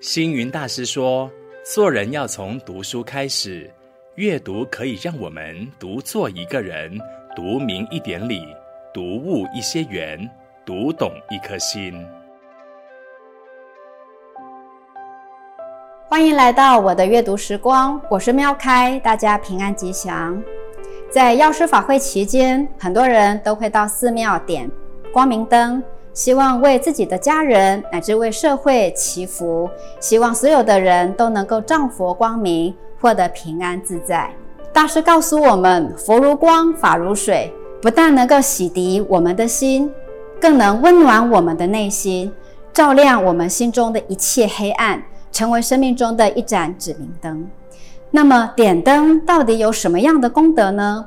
星云大师说：“做人要从读书开始，阅读可以让我们读做一个人，读明一点理，读悟一些缘，读懂一颗心。”欢迎来到我的阅读时光，我是妙开，大家平安吉祥。在药师法会期间，很多人都会到寺庙点光明灯。希望为自己的家人乃至为社会祈福，希望所有的人都能够仗佛光明，获得平安自在。大师告诉我们：佛如光，法如水，不但能够洗涤我们的心，更能温暖我们的内心，照亮我们心中的一切黑暗，成为生命中的一盏指明灯。那么，点灯到底有什么样的功德呢？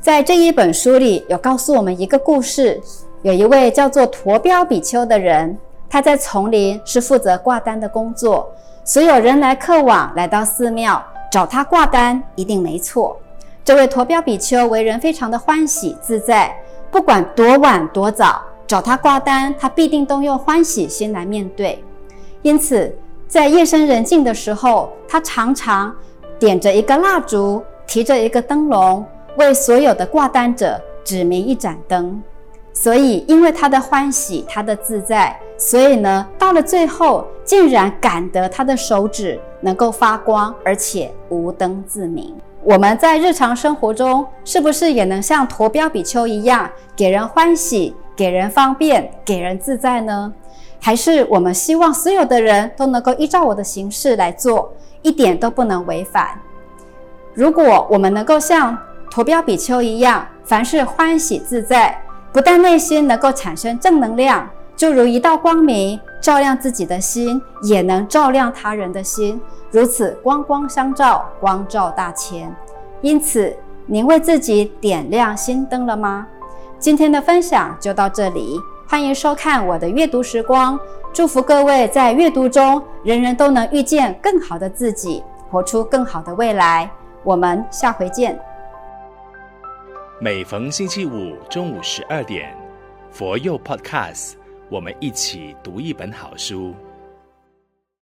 在这一本书里有告诉我们一个故事。有一位叫做驮标比丘的人，他在丛林是负责挂单的工作。所有人来客往，来到寺庙找他挂单，一定没错。这位驮标比丘为人非常的欢喜自在，不管多晚多早找他挂单，他必定都用欢喜心来面对。因此，在夜深人静的时候，他常常点着一个蜡烛，提着一个灯笼，为所有的挂单者指明一盏灯。所以，因为他的欢喜，他的自在，所以呢，到了最后，竟然感得他的手指能够发光，而且无灯自明。我们在日常生活中，是不是也能像陀标比丘一样，给人欢喜，给人方便，给人自在呢？还是我们希望所有的人都能够依照我的形式来做，一点都不能违反？如果我们能够像陀标比丘一样，凡事欢喜自在。不但内心能够产生正能量，就如一道光明，照亮自己的心，也能照亮他人的心，如此光光相照，光照大千。因此，您为自己点亮心灯了吗？今天的分享就到这里，欢迎收看我的阅读时光，祝福各位在阅读中，人人都能遇见更好的自己，活出更好的未来。我们下回见。每逢星期五中午十二点，佛佑 Podcast，我们一起读一本好书。